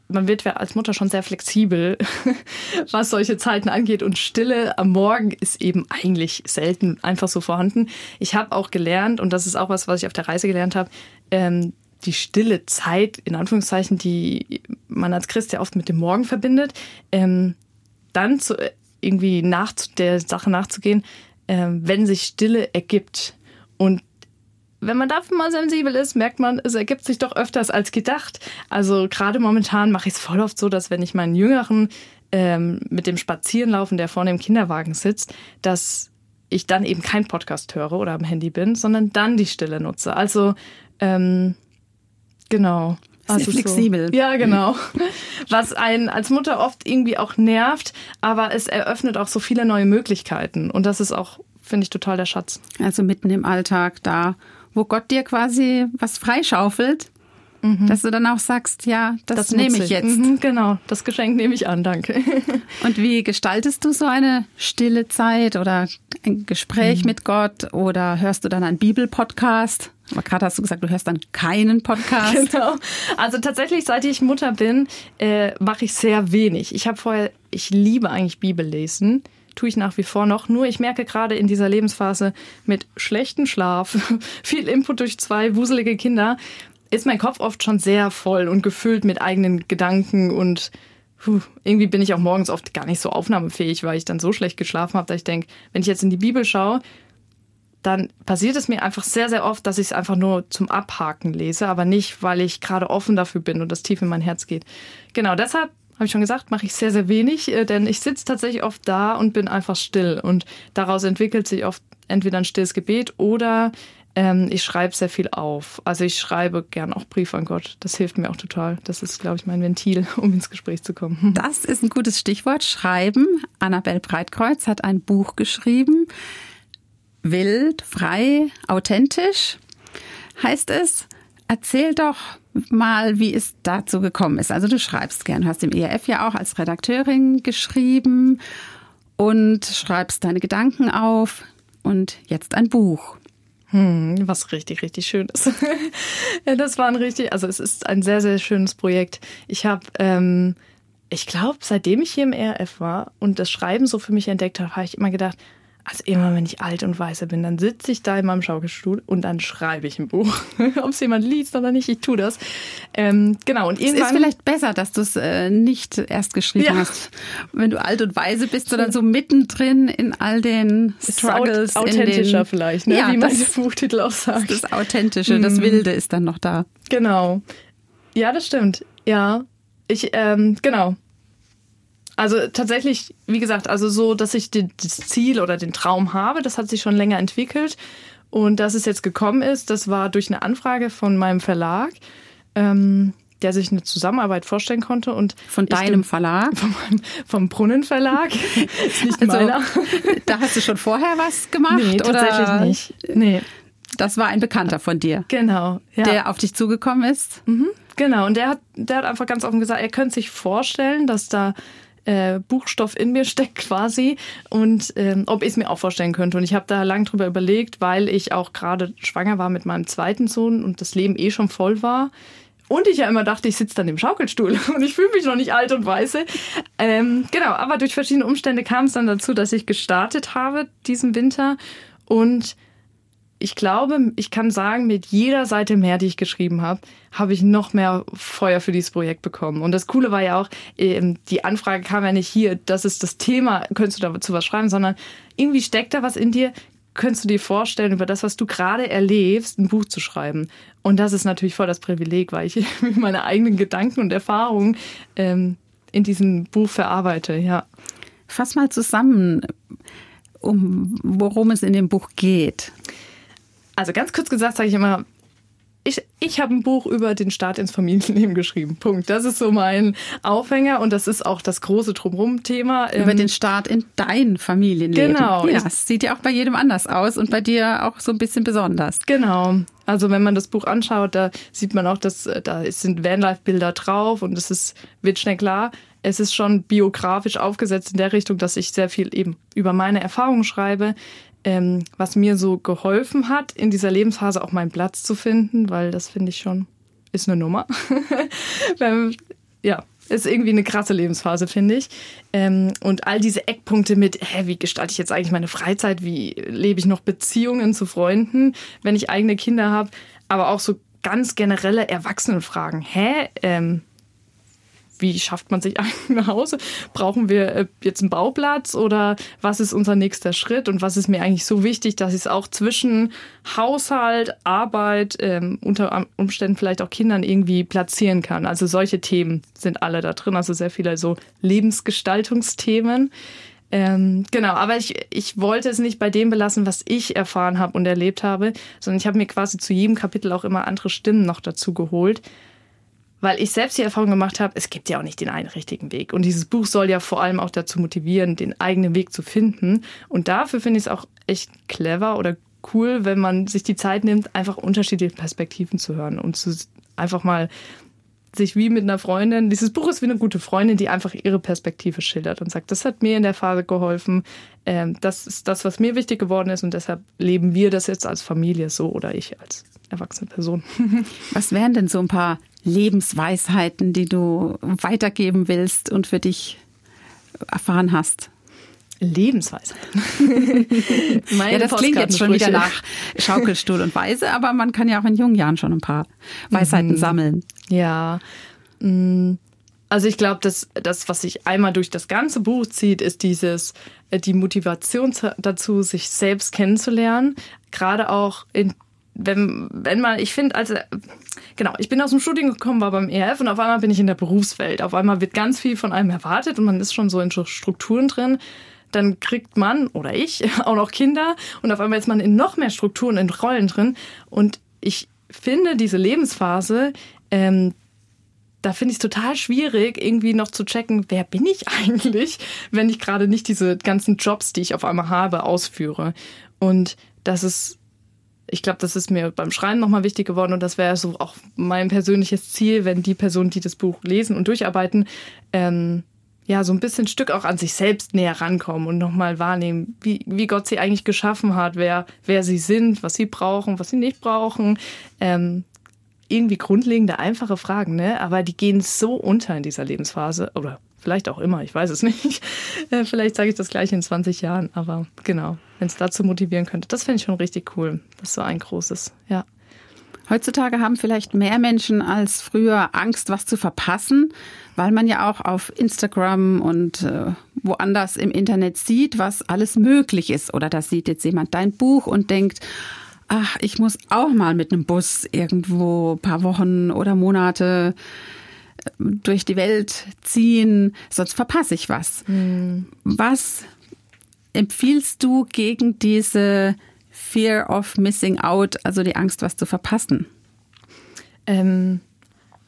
man wird als Mutter schon sehr flexibel, was solche Zeiten angeht. Und Stille am Morgen ist eben eigentlich selten einfach so vorhanden. Ich habe auch gelernt, und das ist auch was, was ich auf der Reise gelernt habe, ähm, die stille Zeit, in Anführungszeichen, die man als Christ ja oft mit dem Morgen verbindet, ähm, dann zu, irgendwie nach der Sache nachzugehen, ähm, wenn sich Stille ergibt. Und wenn man dafür mal sensibel ist, merkt man, es ergibt sich doch öfters als gedacht. Also gerade momentan mache ich es voll oft so, dass wenn ich meinen Jüngeren ähm, mit dem Spazierenlaufen, der vorne im Kinderwagen sitzt, dass ich dann eben kein Podcast höre oder am Handy bin, sondern dann die Stille nutze. Also ähm, genau. Also flexibel. So. Ja, genau. Was einen als Mutter oft irgendwie auch nervt, aber es eröffnet auch so viele neue Möglichkeiten. Und das ist auch, finde ich, total der Schatz. Also mitten im Alltag da, wo Gott dir quasi was freischaufelt, dass du dann auch sagst, ja, das, nehme nutze ich jetzt. Mhm, genau, das Geschenk nehme ich an, danke. Und wie gestaltest du so eine stille Zeit oder ein Gespräch Mhm. mit Gott oder hörst du dann einen Bibelpodcast? Aber gerade hast du gesagt, du hörst dann keinen Podcast. Genau. Also tatsächlich, seit ich Mutter bin, äh, mache ich sehr wenig. Ich habe vorher, ich liebe eigentlich Bibel lesen. Tue ich nach wie vor noch. Nur ich merke gerade in dieser Lebensphase mit schlechtem Schlaf, viel Input durch zwei wuselige Kinder, ist mein Kopf oft schon sehr voll und gefüllt mit eigenen Gedanken und puh, irgendwie bin ich auch morgens oft gar nicht so aufnahmefähig, weil ich dann so schlecht geschlafen habe, dass ich denke, wenn ich jetzt in die Bibel schaue, dann passiert es mir einfach sehr, sehr oft, dass ich es einfach nur zum Abhaken lese, aber nicht, weil ich gerade offen dafür bin und das tief in mein Herz geht. Genau, deshalb habe ich schon gesagt, mache ich sehr, sehr wenig, äh, denn ich sitze tatsächlich oft da und bin einfach still und daraus entwickelt sich oft entweder ein stilles Gebet oder ähm, ich schreibe sehr viel auf. Also ich schreibe gern auch Briefe an Gott. Das hilft mir auch total. Das ist, glaube ich, mein Ventil, um ins Gespräch zu kommen. Das ist ein gutes Stichwort. Schreiben. Annabel Breitkreuz hat ein Buch geschrieben. Wild, frei, authentisch heißt es. Erzähl doch mal, wie es dazu gekommen ist. Also du schreibst gern, hast im ERF ja auch als Redakteurin geschrieben und schreibst deine Gedanken auf und jetzt ein Buch. Hm, was richtig, richtig schön ist. ja, das war ein richtig, also es ist ein sehr, sehr schönes Projekt. Ich habe, ähm, ich glaube, seitdem ich hier im ERF war und das Schreiben so für mich entdeckt habe, habe ich immer gedacht, Also immer, wenn ich alt und weise bin, dann sitze ich da in meinem Schaukelstuhl und dann schreibe ich ein Buch. Ob es jemand liest oder nicht, ich tue das. Ähm, genau. Und Es ist vielleicht besser, dass du es äh, nicht erst geschrieben Ja. hast, wenn du alt und weise bist, sondern so mittendrin in all den Struggles. aut- authentischer den, vielleicht, ne? Ja, wie mein das, Buchtitel auch sagt. das Authentische, das Wilde ist dann noch da. Genau. Ja, das stimmt. Ja. Ich, ähm, genau. Also tatsächlich, wie gesagt, also so, dass ich die, das Ziel oder den Traum habe, das hat sich schon länger entwickelt. Und dass es jetzt gekommen ist, das war durch eine Anfrage von meinem Verlag, ähm, der sich eine Zusammenarbeit vorstellen konnte. Und Von ich deinem dem- Verlag. Vom, vom Brunnenverlag. ist nicht Also, meiner. da hast du schon vorher was gemacht? Nee, tatsächlich oder? nicht. Nee, Das war ein Bekannter von dir, genau. Ja. der auf dich zugekommen ist. Genau, und der hat, der hat einfach ganz offen gesagt, er könnte sich vorstellen, dass da äh, Buchstoff in mir steckt quasi und ähm, ob ich es mir auch vorstellen könnte. Und ich habe da lang drüber überlegt, weil ich auch gerade schwanger war mit meinem zweiten Sohn und das Leben eh schon voll war. Und ich ja immer dachte, ich sitze dann im Schaukelstuhl und ich fühle mich noch nicht alt und weiße. Ähm, genau, aber durch verschiedene Umstände kam es dann dazu, dass ich gestartet habe diesen Winter und ich glaube, ich kann sagen, mit jeder Seite mehr, die ich geschrieben habe, habe ich noch mehr Feuer für dieses Projekt bekommen. Und das Coole war ja auch, ähm, die Anfrage kam ja nicht hier, das ist das Thema, könntest du dazu was schreiben, sondern irgendwie steckt da was in dir, könntest du dir vorstellen, über das, was du gerade erlebst, ein Buch zu schreiben. Und das ist natürlich voll das Privileg, weil ich meine eigenen Gedanken und Erfahrungen ähm, in diesem Buch verarbeite, ja. Fass mal zusammen, um worum es in dem Buch geht. Also ganz kurz gesagt sage ich immer, ich, ich habe ein Buch über den Start ins Familienleben geschrieben. Punkt. Das ist so mein Aufhänger und das ist auch das große Drumherum-Thema. Über Ähm, den Start in dein Familienleben. Genau. Ja, es sieht ja auch bei jedem anders aus und bei dir auch so ein bisschen besonders. Genau. Also wenn man das Buch anschaut, da sieht man auch, dass äh, da sind Vanlife-Bilder drauf und es ist, wird schnell klar, es ist schon biografisch aufgesetzt in der Richtung, dass ich sehr viel eben über meine Erfahrungen schreibe, ähm, was mir so geholfen hat, in dieser Lebensphase auch meinen Platz zu finden, weil das finde ich schon, ist eine Nummer. Ja, ist irgendwie eine krasse Lebensphase, finde ich. Ähm, und all diese Eckpunkte mit, hä, wie gestalte ich jetzt eigentlich meine Freizeit? Wie lebe ich noch Beziehungen zu Freunden, wenn ich eigene Kinder habe? Aber auch so ganz generelle Erwachsenenfragen. Hä, ähm, wie schafft man sich nach Hause? Brauchen wir äh, jetzt einen Bauplatz oder was ist unser nächster Schritt und was ist mir eigentlich so wichtig, dass ich es auch zwischen Haushalt, Arbeit, ähm, unter Umständen vielleicht auch Kindern irgendwie platzieren kann? Also solche Themen sind alle da drin, also sehr viele so Lebensgestaltungsthemen. Ähm, genau, aber ich, ich wollte es nicht bei dem belassen, was ich erfahren habe und erlebt habe, sondern ich habe mir quasi zu jedem Kapitel auch immer andere Stimmen noch dazu geholt weil ich selbst die Erfahrung gemacht habe, es gibt ja auch nicht den einen richtigen Weg. Und dieses Buch soll ja vor allem auch dazu motivieren, den eigenen Weg zu finden. Und dafür finde ich es auch echt clever oder cool, wenn man sich die Zeit nimmt, einfach unterschiedliche Perspektiven zu hören und zu einfach mal sich wie mit einer Freundin, dieses Buch ist wie eine gute Freundin, die einfach ihre Perspektive schildert und sagt, das hat mir in der Phase geholfen, ähm, das ist das, was mir wichtig geworden ist und deshalb leben wir das jetzt als Familie so oder ich als erwachsene Person. Was wären denn so ein paar Lebensweisheiten, die du weitergeben willst und für dich erfahren hast? Lebensweise. Meine ja, das klingt jetzt schon wieder nach Schaukelstuhl und Weise, aber man kann ja auch in jungen Jahren schon ein paar Weisheiten Mhm. sammeln. Ja. mm, Also ich glaube, dass das, was sich einmal durch das ganze Buch zieht, ist dieses äh, die Motivation zu- dazu, sich selbst kennenzulernen. Gerade auch in wenn, wenn man, ich finde, also, genau, ich bin aus dem Studium gekommen, war beim ERF und auf einmal bin ich in der Berufswelt. Auf einmal wird ganz viel von einem erwartet und man ist schon so in Strukturen drin. Dann kriegt man, oder ich, auch noch Kinder und auf einmal ist man in noch mehr Strukturen, in Rollen drin. Und ich finde diese Lebensphase, ähm, da finde ich es total schwierig, irgendwie noch zu checken, wer bin ich eigentlich, wenn ich gerade nicht diese ganzen Jobs, die ich auf einmal habe, ausführe. Und das ist, ich glaube, das ist mir beim Schreiben nochmal wichtig geworden und das wäre so auch mein persönliches Ziel, wenn die Personen, die das Buch lesen und durcharbeiten, ähm, ja, so ein bisschen Stück auch an sich selbst näher rankommen und nochmal wahrnehmen, wie, wie Gott sie eigentlich geschaffen hat, wer, wer sie sind, was sie brauchen, was sie nicht brauchen. Ähm, irgendwie grundlegende, einfache Fragen, ne? Aber die gehen so unter in dieser Lebensphase oder Vielleicht auch immer, ich weiß es nicht. Äh, vielleicht sage ich das gleich in 20 Jahren, aber genau, wenn es dazu motivieren könnte. Das finde ich schon richtig cool. Das ist so ein großes, ja. Heutzutage haben vielleicht mehr Menschen als früher Angst, was zu verpassen, weil man ja auch auf Instagram und äh, woanders im Internet sieht, was alles möglich ist. Oder da sieht jetzt jemand dein Buch und denkt, ach, ich muss auch mal mit einem Bus irgendwo paar Wochen oder Monate äh, durch die Welt ziehen, sonst verpasse ich was. Mhm. Was empfiehlst du gegen diese Fear of Missing Out, also die Angst, was zu verpassen? Ähm,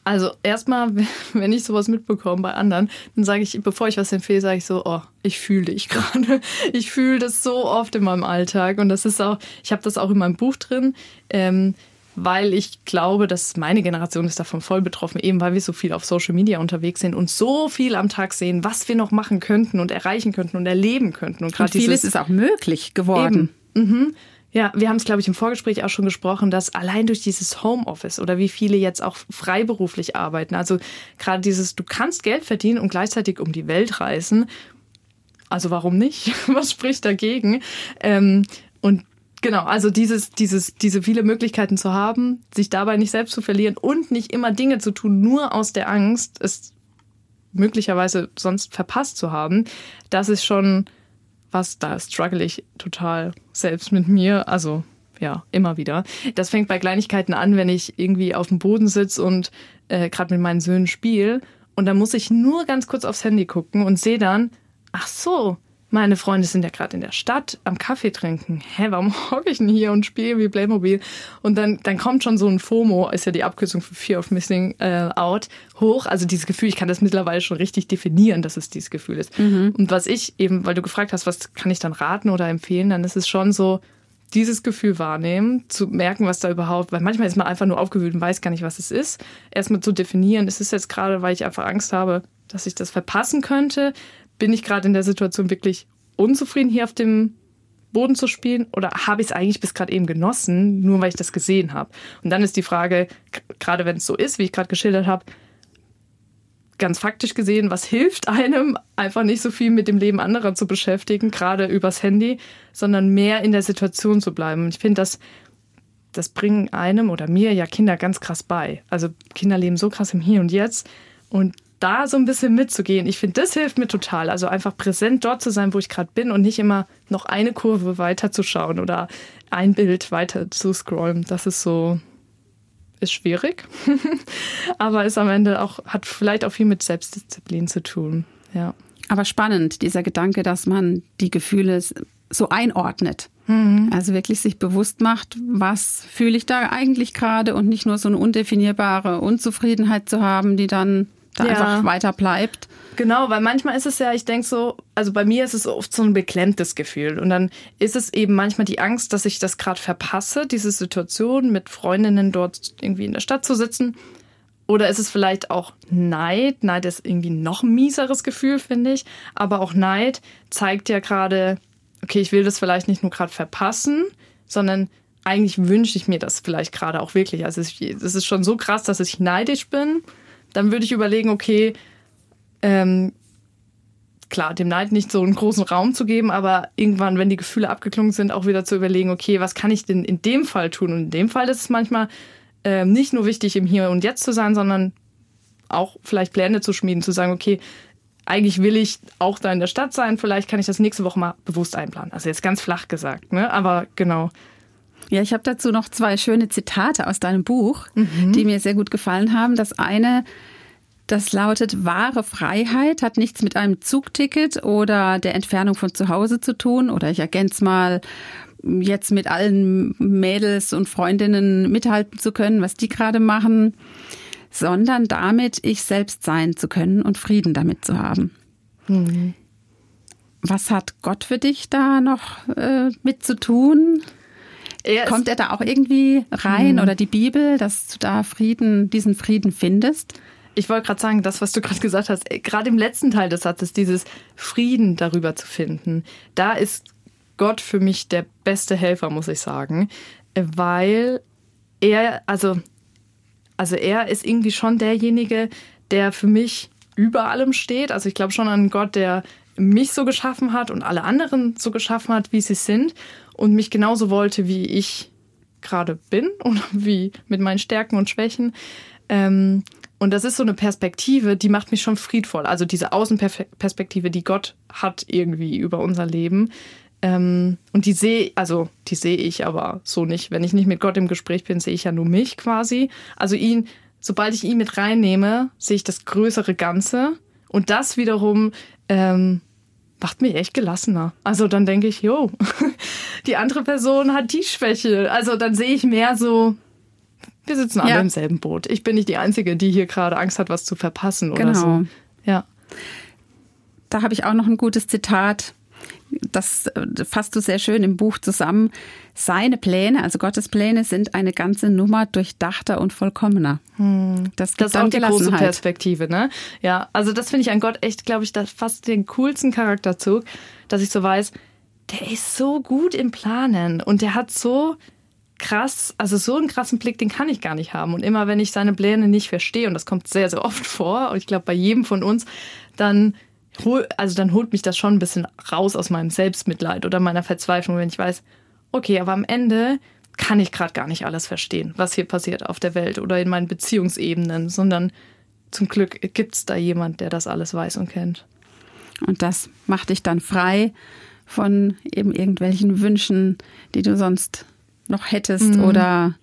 also erstmal, wenn ich sowas mitbekomme bei anderen, dann sage ich, bevor ich was empfehle, sage ich so, oh, ich fühle dich gerade. Ich fühle das so oft in meinem Alltag und das ist auch, ich habe das auch in meinem Buch drin. Ähm, weil ich glaube, dass meine Generation ist davon voll betroffen, eben weil wir so viel auf Social Media unterwegs sind und so viel am Tag sehen, was wir noch machen könnten und erreichen könnten und erleben könnten. Und, und vieles ist auch möglich geworden. Mhm. Ja, wir haben es, glaube ich, im Vorgespräch auch schon gesprochen, dass allein durch dieses Homeoffice oder wie viele jetzt auch freiberuflich arbeiten, also gerade dieses, du kannst Geld verdienen und gleichzeitig um die Welt reisen. Also warum nicht? Was spricht dagegen? Ähm, und Genau, also dieses, dieses, diese viele Möglichkeiten zu haben, sich dabei nicht selbst zu verlieren und nicht immer Dinge zu tun, nur aus der Angst, es möglicherweise sonst verpasst zu haben, das ist schon was, da struggle ich total selbst mit mir. Also ja, immer wieder. Das fängt bei Kleinigkeiten an, wenn ich irgendwie auf dem Boden sitze und äh, gerade mit meinen Söhnen spiele. Und dann muss ich nur ganz kurz aufs Handy gucken und sehe dann, ach so, meine Freunde sind ja gerade in der Stadt am Kaffee trinken. Hä, warum hocke ich denn hier und spiele wie Playmobil? Und dann, dann kommt schon so ein FOMO, ist ja die Abkürzung für Fear of Missing äh, Out, hoch. Also dieses Gefühl, ich kann das mittlerweile schon richtig definieren, dass es dieses Gefühl ist. Mhm. Und was ich eben, weil du gefragt hast, was kann ich dann raten oder empfehlen, dann ist es schon so, dieses Gefühl wahrnehmen, zu merken, was da überhaupt, weil manchmal ist man einfach nur aufgewühlt und weiß gar nicht, was es ist. Erstmal zu definieren, ist es jetzt gerade, weil ich einfach Angst habe, dass ich das verpassen könnte? Bin ich gerade in der Situation wirklich unzufrieden, hier auf dem Boden zu spielen oder habe ich es eigentlich bis gerade eben genossen, nur weil ich das gesehen habe? Und dann ist die Frage, gerade wenn es so ist, wie ich gerade geschildert habe, ganz faktisch gesehen, was hilft einem, einfach nicht so viel mit dem Leben anderer zu beschäftigen, gerade übers Handy, sondern mehr in der Situation zu bleiben. Ich finde, das, das bringen einem oder mir ja Kinder ganz krass bei. Also Kinder leben so krass im Hier und Jetzt und da so ein bisschen mitzugehen. Ich finde, das hilft mir total. Also einfach präsent dort zu sein, wo ich gerade bin und nicht immer noch eine Kurve weiter zu schauen oder ein Bild weiter zu scrollen. Das ist so, ist schwierig, aber ist am Ende auch, hat vielleicht auch viel mit Selbstdisziplin zu tun. Ja. Aber spannend, dieser Gedanke, dass man die Gefühle so einordnet. Mhm. Also wirklich sich bewusst macht, was fühle ich da eigentlich gerade und nicht nur so eine undefinierbare Unzufriedenheit zu haben, die dann da ja. einfach weiter bleibt. Genau, weil manchmal ist es ja, ich denke so, also bei mir ist es oft so ein beklemmtes Gefühl. Und dann ist es eben manchmal die Angst, dass ich das gerade verpasse, diese Situation mit Freundinnen dort irgendwie in der Stadt zu sitzen. Oder ist es vielleicht auch Neid? Neid ist irgendwie noch ein mieseres Gefühl, finde ich. Aber auch Neid zeigt ja gerade, okay, ich will das vielleicht nicht nur gerade verpassen, sondern eigentlich wünsche ich mir das vielleicht gerade auch wirklich. Also es ist schon so krass, dass ich neidisch bin dann würde ich überlegen, okay, ähm, klar, dem Neid nicht so einen großen Raum zu geben, aber irgendwann, wenn die Gefühle abgeklungen sind, auch wieder zu überlegen, okay, was kann ich denn in dem Fall tun? Und in dem Fall ist es manchmal äh, nicht nur wichtig, im Hier und Jetzt zu sein, sondern auch vielleicht Pläne zu schmieden, zu sagen, okay, eigentlich will ich auch da in der Stadt sein, vielleicht kann ich das nächste Woche mal bewusst einplanen. Also jetzt ganz flach gesagt, ne? aber genau. Ja, ich habe dazu noch zwei schöne Zitate aus deinem Buch, mhm. die mir sehr gut gefallen haben. Das eine, das lautet, wahre Freiheit hat nichts mit einem Zugticket oder der Entfernung von zu Hause zu tun. Oder ich ergänze mal, jetzt mit allen Mädels und Freundinnen mithalten zu können, was die gerade machen, sondern damit ich selbst sein zu können und Frieden damit zu haben. Mhm. Was hat Gott für dich da noch äh, mit zu tun? Er Kommt er da auch irgendwie rein mhm. oder die Bibel, dass du da Frieden, diesen Frieden findest? Ich wollte gerade sagen, das, was du gerade gesagt hast, äh, gerade im letzten Teil des Satzes, dieses Frieden darüber zu finden, da ist Gott für mich der beste Helfer, muss ich sagen, äh, weil er, also, also er ist irgendwie schon derjenige, der für mich über allem steht. Also ich glaube schon an Gott, der mich so geschaffen hat und alle anderen so geschaffen hat, wie sie sind und mich genauso wollte, wie ich gerade bin oder wie mit meinen Stärken und Schwächen. Ähm, und das ist so eine Perspektive, die macht mich schon friedvoll. Also diese Außenperspektive, die Gott hat irgendwie über unser Leben. Ähm, und die sehe, also die sehe ich aber so nicht. Wenn ich nicht mit Gott im Gespräch bin, sehe ich ja nur mich quasi. Also ihn, sobald ich ihn mit reinnehme, sehe ich das größere Ganze. Und das wiederum ähm, macht mich echt gelassener. Also dann denke ich, jo, die andere Person hat die Schwäche. Also dann sehe ich mehr so, wir sitzen alle ja. im selben Boot. Ich bin nicht die Einzige, die hier gerade Angst hat, was zu verpassen oder genau. so. Ja. Da habe ich auch noch ein gutes Zitat das äh, fasst du sehr schön im Buch zusammen. Seine Pläne, also Gottes Pläne, sind eine ganze Nummer durchdachter und vollkommener. Hm. Das, das ist auch die große Perspektive, ne? Ja, also das finde ich an Gott echt, glaube ich, das fast den coolsten Charakterzug, dass ich so weiß, der ist so gut im Planen und der hat so krass, also so einen krassen Blick, den kann ich gar nicht haben. Und immer wenn ich seine Pläne nicht verstehe, und das kommt sehr, sehr oft vor, und ich glaube bei jedem von uns, dann hol, also dann holt mich das schon ein bisschen raus aus meinem Selbstmitleid oder meiner Verzweiflung, wenn ich weiß, okay, aber am Ende kann ich gerade gar nicht alles verstehen, was hier passiert auf der Welt oder in meinen Beziehungsebenen, sondern zum Glück gibt es da jemand, der das alles weiß und kennt. Und das macht dich dann frei von eben irgendwelchen Wünschen, die du sonst noch hättest mhm. oder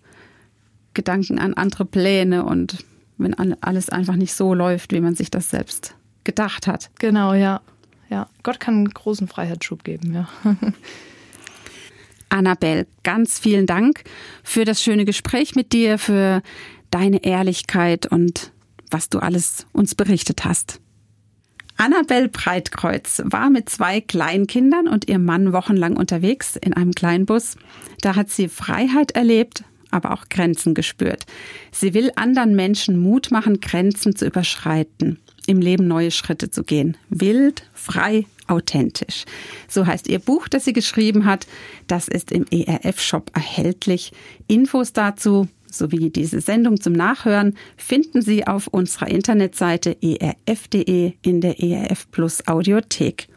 Gedanken an andere Pläne und wenn alles einfach nicht so läuft, wie man sich das selbst gedacht hat. Genau, ja. Ja, Gott kann einen großen Freiheitsschub geben, ja. Annabelle, ganz vielen Dank für das schöne Gespräch mit dir, für deine Ehrlichkeit und was du alles uns berichtet hast. Annabelle Breitkreuz war mit zwei Kleinkindern und ihrem Mann wochenlang unterwegs in einem Kleinbus. Da hat sie Freiheit erlebt, aber auch Grenzen gespürt. Sie will anderen Menschen Mut machen, Grenzen zu überschreiten im Leben neue Schritte zu gehen. Wild, frei, authentisch. So heißt ihr Buch, das sie geschrieben hat. Das ist im ERF-Shop erhältlich. Infos dazu sowie diese Sendung zum Nachhören finden Sie auf unserer Internetseite erf.de in der ERF Plus Audiothek.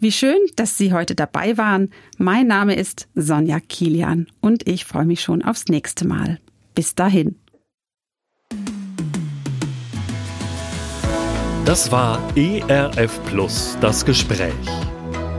Wie schön, dass Sie heute dabei waren. Mein Name ist Sonja Kilian und ich freue mich schon aufs nächste Mal. Bis dahin. Das war ERF Plus, das Gespräch.